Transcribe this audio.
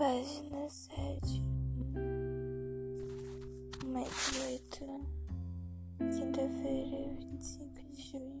Página sete, mais oito, quinta-feira, vinte e cinco de junho.